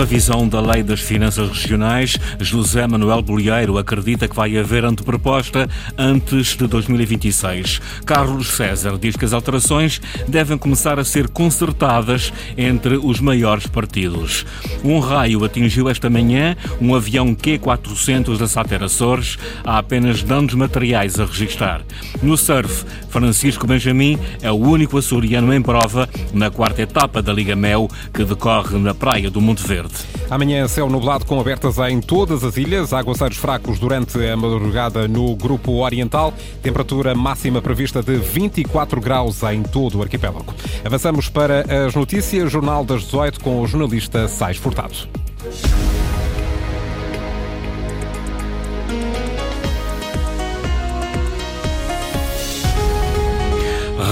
revisão da Lei das Finanças Regionais, José Manuel Bolieiro acredita que vai haver anteproposta antes de 2026. Carlos César diz que as alterações devem começar a ser concertadas entre os maiores partidos. Um raio atingiu esta manhã um avião Q400 da Sater Açores. Há apenas danos materiais a registrar. No surf, Francisco Benjamin é o único açoriano em prova na quarta etapa da Liga Mel, que decorre na praia do Monte Verde. Amanhã, céu nublado com abertas em todas as ilhas, aguaceiros fracos durante a madrugada no grupo oriental, temperatura máxima prevista de 24 graus em todo o arquipélago. Avançamos para as notícias, Jornal das 18 com o jornalista Sais Furtado.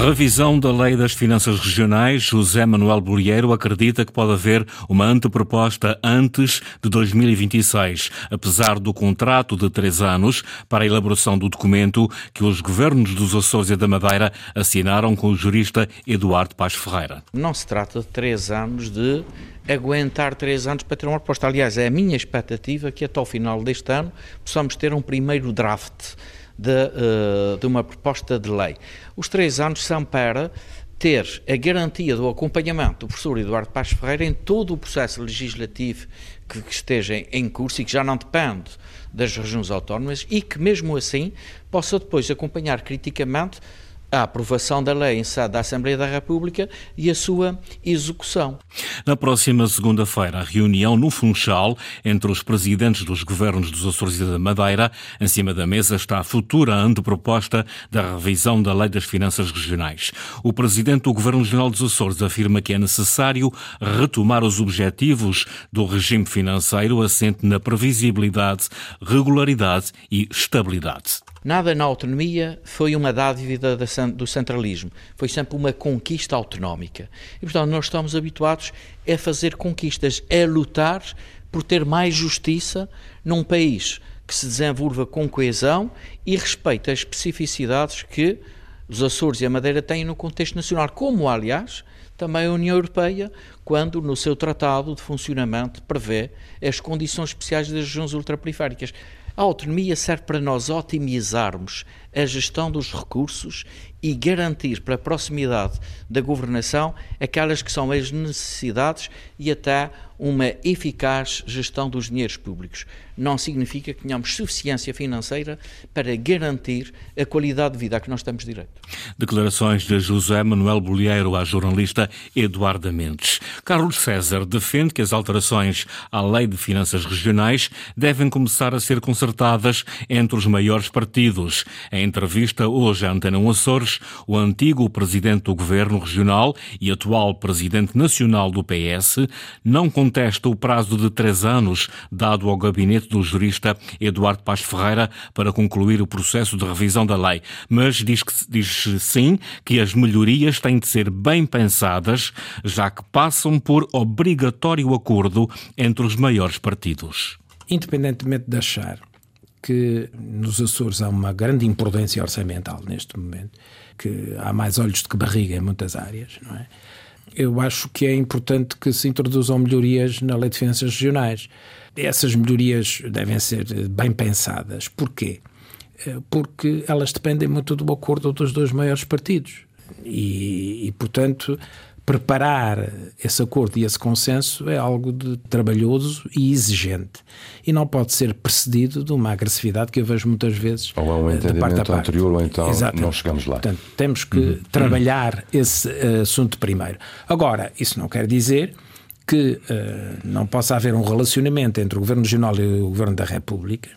Revisão da Lei das Finanças Regionais, José Manuel Bolieiro acredita que pode haver uma anteproposta antes de 2026, apesar do contrato de três anos para a elaboração do documento que os governos dos Açores e da Madeira assinaram com o jurista Eduardo Paz Ferreira. Não se trata de três anos de aguentar três anos para ter uma proposta. Aliás, é a minha expectativa que até ao final deste ano possamos ter um primeiro draft de, uh, de uma proposta de lei. Os três anos são para ter a garantia do acompanhamento do professor Eduardo Paz Ferreira em todo o processo legislativo que, que esteja em curso e que já não depende das regiões autónomas e que, mesmo assim, possa depois acompanhar criticamente a aprovação da lei em sede da Assembleia da República e a sua execução. Na próxima segunda-feira, a reunião no Funchal entre os presidentes dos governos dos Açores e da Madeira. Em cima da mesa está a futura anteproposta da revisão da Lei das Finanças Regionais. O presidente do Governo Regional dos Açores afirma que é necessário retomar os objetivos do regime financeiro assente na previsibilidade, regularidade e estabilidade. Nada na autonomia foi uma dádiva do centralismo, foi sempre uma conquista autonómica. E, portanto, nós estamos habituados a fazer conquistas, a lutar por ter mais justiça num país que se desenvolva com coesão e respeita as especificidades que os Açores e a Madeira têm no contexto nacional, como, aliás, também a União Europeia, quando no seu Tratado de Funcionamento prevê as condições especiais das regiões ultraperiféricas. A autonomia serve para nós otimizarmos a gestão dos recursos e garantir para a proximidade da governação aquelas que são as necessidades e até uma eficaz gestão dos dinheiros públicos. Não significa que tenhamos suficiência financeira para garantir a qualidade de vida a que nós temos direito. Declarações de José Manuel Bolieiro à jornalista Eduarda Mendes. Carlos César defende que as alterações à Lei de Finanças Regionais devem começar a ser concertadas entre os maiores partidos. Em entrevista hoje à Antena 1 Açores, o antigo presidente do Governo Regional e atual presidente nacional do PS não contesta o prazo de três anos dado ao gabinete do jurista Eduardo Paz Ferreira para concluir o processo de revisão da lei, mas diz, que, diz sim que as melhorias têm de ser bem pensadas, já que passam por obrigatório acordo entre os maiores partidos. Independentemente de achar que nos Açores há uma grande imprudência orçamental neste momento, que há mais olhos do que barriga em muitas áreas, não é? eu acho que é importante que se introduzam melhorias na lei de finanças regionais. Essas melhorias devem ser bem pensadas. Porquê? Eh, porque elas dependem muito do acordo dos dois maiores partidos. E, e portanto, preparar esse acordo e esse consenso é algo de trabalhoso e exigente e não pode ser precedido de uma agressividade que eu vejo muitas vezes ou é um entendimento anterior ou então Exatamente. não chegamos lá. Portanto, temos que uhum. trabalhar esse uh, assunto primeiro. Agora, isso não quer dizer que uh, não possa haver um relacionamento entre o Governo Regional e o Governo da República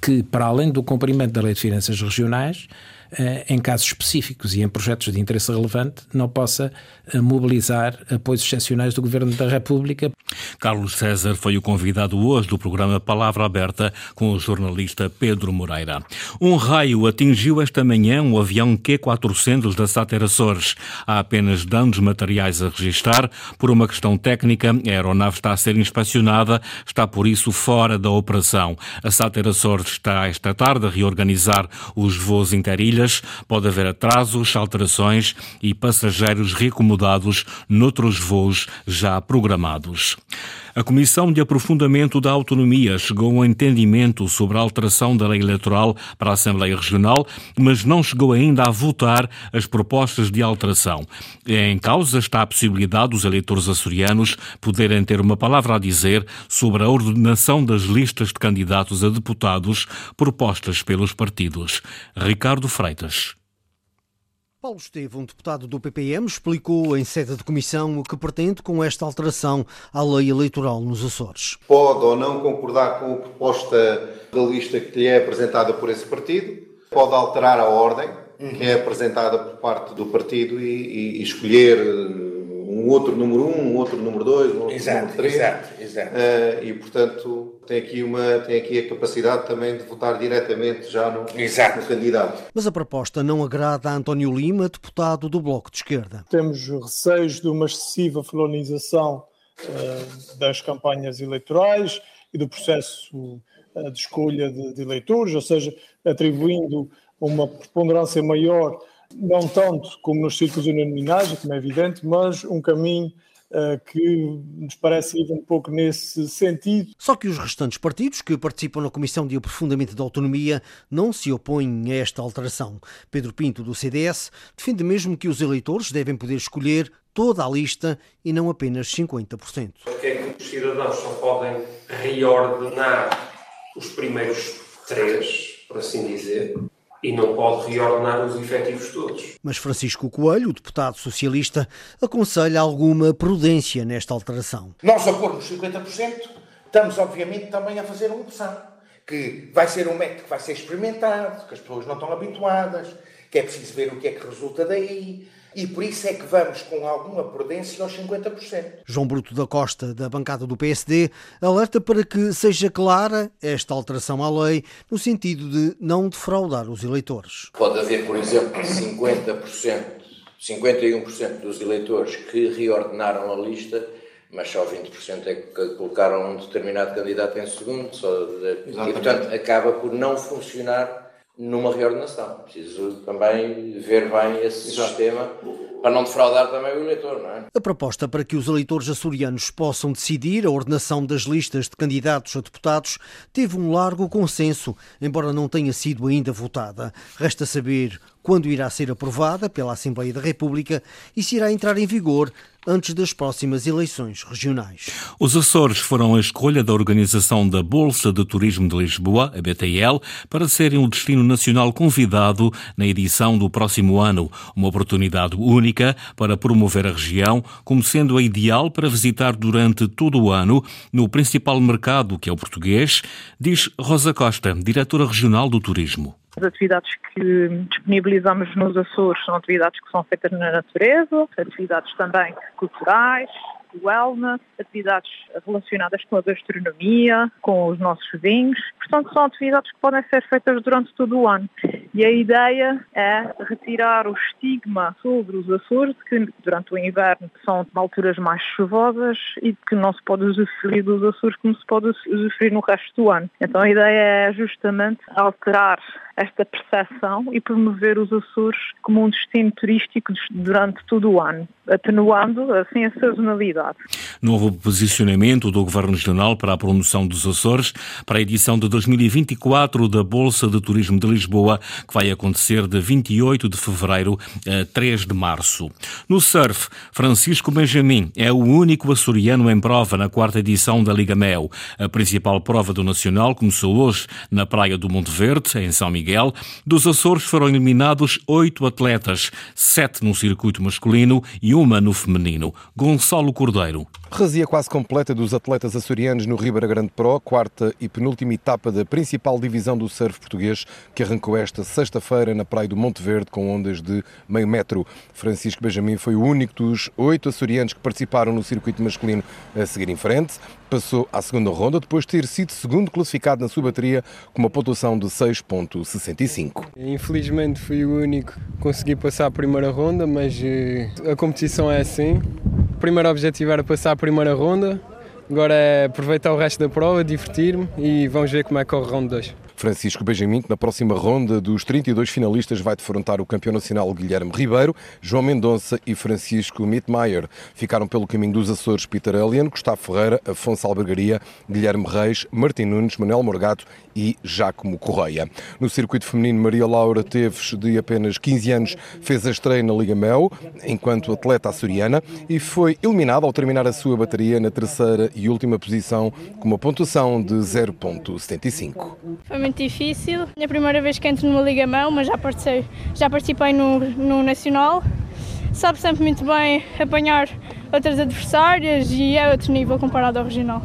que, para além do cumprimento da Lei de Finanças Regionais, eh, em casos específicos e em projetos de interesse relevante, não possa eh, mobilizar apoios excepcionais do Governo da República. Carlos César foi o convidado hoje do programa Palavra Aberta com o jornalista Pedro Moreira. Um raio atingiu esta manhã um avião Q400 da Sater Açores. Há apenas danos materiais a registrar. Por uma questão técnica, a aeronave está a ser inspecionada, está por isso fora da operação. A Sater Açores está esta tarde a reorganizar os voos pode haver atrasos, alterações e passageiros reacomodados noutros voos já programados. A Comissão de Aprofundamento da Autonomia chegou a um entendimento sobre a alteração da lei eleitoral para a Assembleia Regional, mas não chegou ainda a votar as propostas de alteração. Em causa está a possibilidade dos eleitores açorianos poderem ter uma palavra a dizer sobre a ordenação das listas de candidatos a deputados propostas pelos partidos. Ricardo Freitas. Paulo Estevão, deputado do PPM, explicou em sede de comissão o que pretende com esta alteração à lei eleitoral nos Açores. Pode ou não concordar com a proposta da lista que lhe é apresentada por esse partido, pode alterar a ordem que é apresentada por parte do partido e, e escolher um outro número 1, um, um outro número 2, um outro exato, número 3. Exato, exato. Uh, e, portanto, tem aqui, uma, tem aqui a capacidade também de votar diretamente já no, no candidato. Mas a proposta não agrada a António Lima, deputado do Bloco de Esquerda. Temos receios de uma excessiva felonização uh, das campanhas eleitorais e do processo uh, de escolha de, de eleitores, ou seja, atribuindo uma preponderância maior não tanto como nos círculos uninominais, como é evidente, mas um caminho uh, que nos parece ir um pouco nesse sentido. Só que os restantes partidos que participam na Comissão de Aprofundamento da Autonomia não se opõem a esta alteração. Pedro Pinto, do CDS, defende mesmo que os eleitores devem poder escolher toda a lista e não apenas 50%. Porque é que os cidadãos só podem reordenar os primeiros três, por assim dizer, e não pode reordenar os efetivos todos. Mas Francisco Coelho, o deputado socialista, aconselha alguma prudência nesta alteração. Nós a pormos 50%, estamos obviamente também a fazer uma opção, que vai ser um método que vai ser experimentado, que as pessoas não estão habituadas, que é preciso ver o que é que resulta daí, e por isso é que vamos com alguma prudência aos 50%. João Bruto da Costa, da bancada do PSD, alerta para que seja clara esta alteração à lei no sentido de não defraudar os eleitores. Pode haver, por exemplo, 50%, 51% dos eleitores que reordenaram a lista mas só 20% é que colocaram um determinado candidato em segundo, só de... e portanto acaba por não funcionar numa reordenação. Preciso também ver bem esse Exato. sistema para não defraudar também o eleitor, não é? A proposta para que os eleitores açorianos possam decidir a ordenação das listas de candidatos a deputados teve um largo consenso, embora não tenha sido ainda votada. Resta saber quando irá ser aprovada pela Assembleia da República e se irá entrar em vigor antes das próximas eleições regionais. Os Açores foram a escolha da organização da Bolsa de Turismo de Lisboa, a BTL, para serem o destino nacional convidado na edição do próximo ano, uma oportunidade única para promover a região como sendo a ideal para visitar durante todo o ano no principal mercado, que é o português, diz Rosa Costa, diretora regional do turismo. As atividades que disponibilizamos nos Açores são atividades que são feitas na natureza, atividades também culturais, wellness, atividades relacionadas com a gastronomia, com os nossos vinhos. Portanto, são atividades que podem ser feitas durante todo o ano. E a ideia é retirar o estigma sobre os Açores, que durante o inverno são alturas mais chuvosas e que não se pode usufruir dos Açores como se pode usufruir no resto do ano. Então a ideia é justamente alterar esta percepção e promover os Açores como um destino turístico durante todo o ano, atenuando assim a sazonalidade. Novo posicionamento do Governo Regional para a promoção dos Açores para a edição de 2024 da Bolsa de Turismo de Lisboa, que vai acontecer de 28 de fevereiro a 3 de março. No surf, Francisco Benjamin é o único açoriano em prova na quarta edição da Liga Mel. A principal prova do Nacional começou hoje na praia do Monte Verde, em São Miguel dos Açores foram eliminados oito atletas, sete no circuito masculino e uma no feminino. Gonçalo Cordeiro. Razia quase completa dos atletas açorianos no Ribeira Grande Pro, quarta e penúltima etapa da principal divisão do surf português, que arrancou esta sexta-feira na praia do Monte Verde com ondas de meio metro. Francisco Benjamin foi o único dos oito açorianos que participaram no circuito masculino a seguir em frente. Passou à segunda ronda depois de ter sido segundo classificado na sua bateria com uma pontuação de 6.65. Infelizmente fui o único que consegui passar a primeira ronda, mas eh, a competição é assim primeiro objetivo era passar a primeira ronda, agora é aproveitar o resto da prova, divertir-me e vamos ver como é que corre o round 2. Francisco Benjamin, que na próxima ronda dos 32 finalistas vai defrontar o campeão nacional Guilherme Ribeiro, João Mendonça e Francisco Mittmeier. Ficaram pelo caminho dos Açores Peter Elian, Gustavo Ferreira, Afonso Albergaria, Guilherme Reis, Martim Nunes, Manuel Morgato e Jacomo Correia. No circuito feminino, Maria Laura Teves, de apenas 15 anos, fez a estreia na Liga Mel, enquanto atleta açoriana, e foi eliminada ao terminar a sua bateria na terceira e última posição, com uma pontuação de 0.75. Muito difícil. É a primeira vez que entro numa Liga Mel, mas já participei, já participei no, no Nacional. Sabe sempre muito bem apanhar outras adversárias e é outro nível comparado ao regional.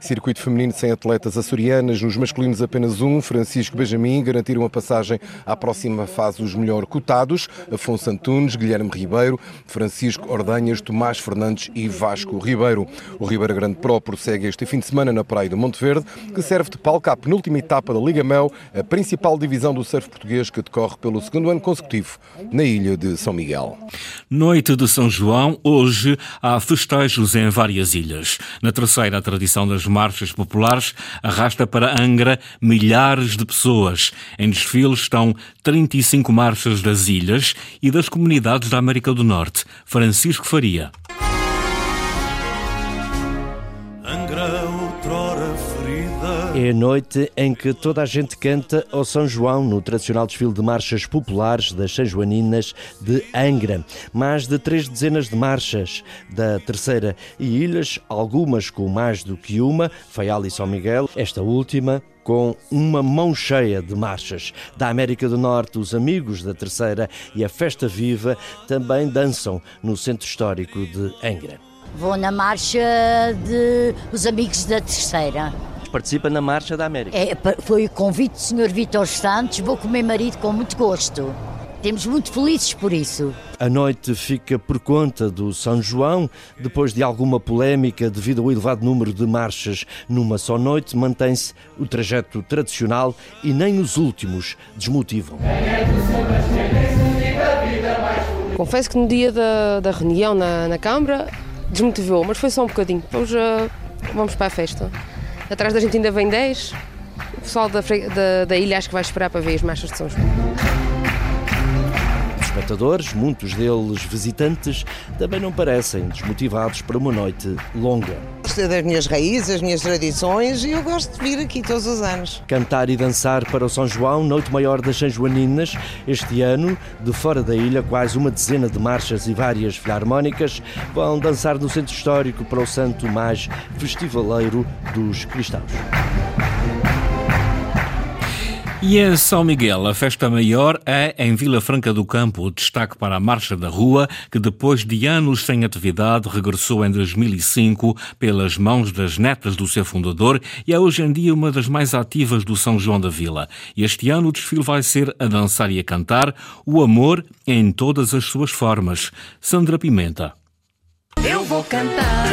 Circuito feminino sem atletas açorianas, nos masculinos apenas um, Francisco Benjamin, garantiram a passagem à próxima fase os melhor cotados, Afonso Antunes, Guilherme Ribeiro, Francisco Ordanhas, Tomás Fernandes e Vasco Ribeiro. O Ribeira Grande Pro prossegue este fim de semana na Praia do Monte Verde, que serve de palco à penúltima etapa da Liga Mel, a principal divisão do surf português que decorre pelo segundo ano consecutivo na ilha de São Miguel. Noite de São João, hoje há festejos em várias ilhas. Na terceira, a tradição das marchas populares arrasta para Angra milhares de pessoas. Em desfile estão 35 marchas das ilhas e das comunidades da América do Norte. Francisco Faria. É a noite em que toda a gente canta ao São João no tradicional desfile de marchas populares das São Joaninas de Angra. Mais de três dezenas de marchas da Terceira e Ilhas, algumas com mais do que uma, Faial e São Miguel, esta última com uma mão cheia de marchas. Da América do Norte, os amigos da Terceira e a Festa Viva também dançam no Centro Histórico de Angra. Vou na marcha de Os Amigos da Terceira participa na Marcha da América. É, foi o convite do Sr. Vitor Santos, vou com o meu marido com muito gosto. Temos muito felizes por isso. A noite fica por conta do São João. Depois de alguma polémica devido ao elevado número de marchas numa só noite, mantém-se o trajeto tradicional e nem os últimos desmotivam. Confesso que no dia da, da reunião na, na Câmara desmotivou, mas foi só um bocadinho. Vamos, uh, vamos para a festa. Atrás da gente ainda vem 10. O pessoal da, da, da ilha acho que vai esperar para ver as marchas de São João espectadores, muitos deles visitantes, também não parecem desmotivados para uma noite longa. Gostei das minhas raízes, as minhas tradições e eu gosto de vir aqui todos os anos. Cantar e dançar para o São João, noite maior das São Joaninas, este ano, de fora da ilha, quase uma dezena de marchas e várias filarmónicas vão dançar no centro histórico para o santo mais festivaleiro dos cristãos. E em São Miguel, a festa maior é em Vila Franca do Campo. O destaque para a Marcha da Rua, que depois de anos sem atividade, regressou em 2005 pelas mãos das netas do seu fundador e é hoje em dia uma das mais ativas do São João da Vila. Este ano o desfile vai ser a dançar e a cantar o amor em todas as suas formas. Sandra Pimenta. Eu vou cantar,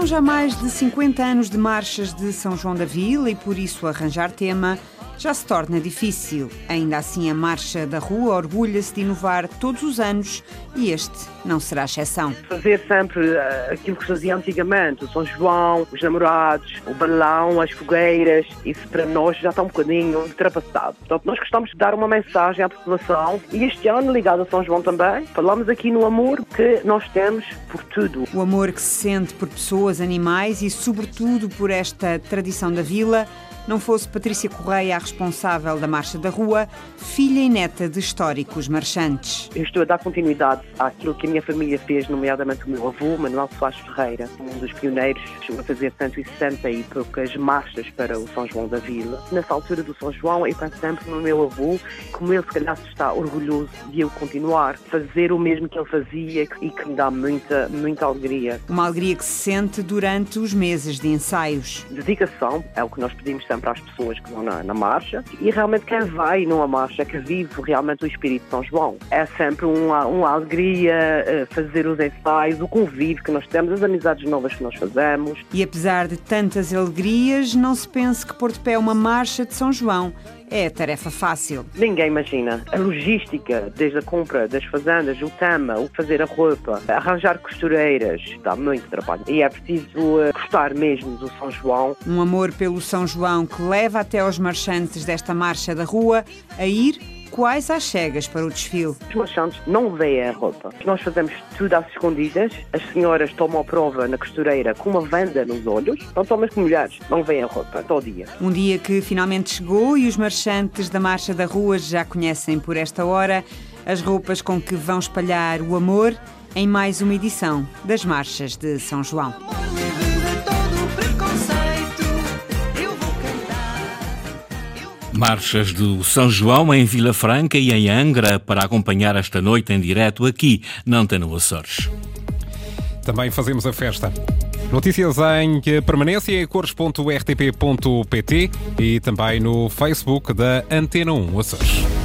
são já mais de 50 anos de marchas de São João da Vila e por isso arranjar tema já se torna difícil. Ainda assim, a Marcha da Rua orgulha-se de inovar todos os anos e este não será exceção. Fazer sempre eh, aquilo que fazia antigamente, o São João, os namorados, o balão, as fogueiras, isso para nós já está um bocadinho ultrapassado. Portanto, nós gostamos de dar uma mensagem à população e este ano, ligado a São João também, falamos aqui no amor que nós temos por tudo. O amor que se sente por pessoas, animais e, sobretudo, por esta tradição da vila não fosse Patrícia Correia a responsável da Marcha da Rua, filha e neta de históricos marchantes. Eu estou a dar continuidade àquilo que a minha família fez, nomeadamente o meu avô, Manuel Soares Ferreira, um dos pioneiros, chegou a fazer 160 e poucas marchas para o São João da Vila. Nessa altura do São João, eu penso sempre no meu avô, como ele se calhar está orgulhoso de eu continuar, fazer o mesmo que ele fazia e que me dá muita, muita alegria. Uma alegria que se sente durante os meses de ensaios. Dedicação é o que nós pedimos sempre sempre às pessoas que vão na, na marcha e realmente quem vai numa marcha, que vive realmente o espírito de São João. É sempre uma, uma alegria eh, fazer os ensaios, o convívio que nós temos, as amizades novas que nós fazemos. E apesar de tantas alegrias, não se pense que pôr de pé uma marcha de São João é tarefa fácil. Ninguém imagina. A logística, desde a compra das fazendas, o tama, o fazer a roupa, arranjar costureiras, dá muito trabalho. E é preciso eh, gostar mesmo do São João. Um amor pelo São João que leva até aos marchantes desta marcha da rua a ir quais as cegas para o desfile. Os marchantes não veem a roupa. Nós fazemos tudo às escondidas. As senhoras tomam a prova na costureira com uma venda nos olhos. Não tomam como mulheres, não veem a roupa todo dia. Um dia que finalmente chegou e os marchantes da Marcha da Rua já conhecem por esta hora as roupas com que vão espalhar o amor em mais uma edição das Marchas de São João. Marchas do São João em Vila Franca e em Angra para acompanhar esta noite em direto aqui na Antena Açores. Também fazemos a festa. Notícias em permanência em cores.rtp.pt e também no Facebook da Antena 1 Açores.